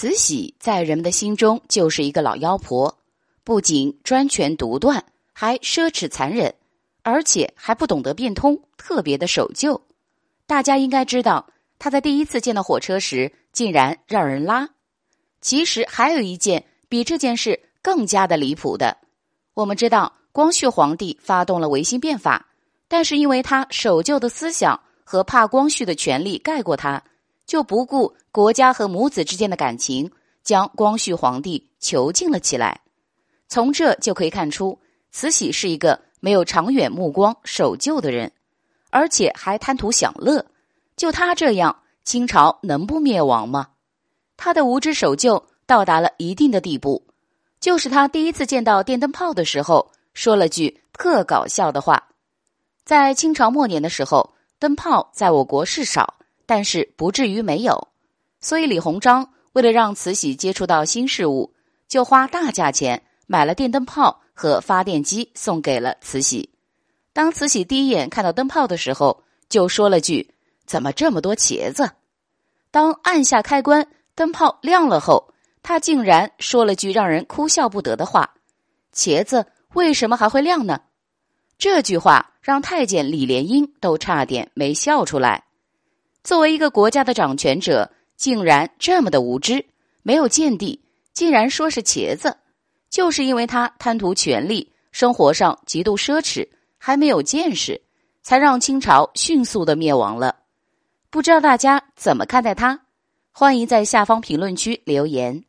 慈禧在人们的心中就是一个老妖婆，不仅专权独断，还奢侈残忍，而且还不懂得变通，特别的守旧。大家应该知道，她在第一次见到火车时，竟然让人拉。其实还有一件比这件事更加的离谱的。我们知道，光绪皇帝发动了维新变法，但是因为他守旧的思想和怕光绪的权力盖过他。就不顾国家和母子之间的感情，将光绪皇帝囚禁了起来。从这就可以看出，慈禧是一个没有长远目光、守旧的人，而且还贪图享乐。就他这样，清朝能不灭亡吗？他的无知守旧到达了一定的地步，就是他第一次见到电灯泡的时候，说了句特搞笑的话。在清朝末年的时候，灯泡在我国是少。但是不至于没有，所以李鸿章为了让慈禧接触到新事物，就花大价钱买了电灯泡和发电机送给了慈禧。当慈禧第一眼看到灯泡的时候，就说了句：“怎么这么多茄子？”当按下开关，灯泡亮了后，他竟然说了句让人哭笑不得的话：“茄子为什么还会亮呢？”这句话让太监李莲英都差点没笑出来。作为一个国家的掌权者，竟然这么的无知，没有见地，竟然说是茄子，就是因为他贪图权力，生活上极度奢侈，还没有见识，才让清朝迅速的灭亡了。不知道大家怎么看待他？欢迎在下方评论区留言。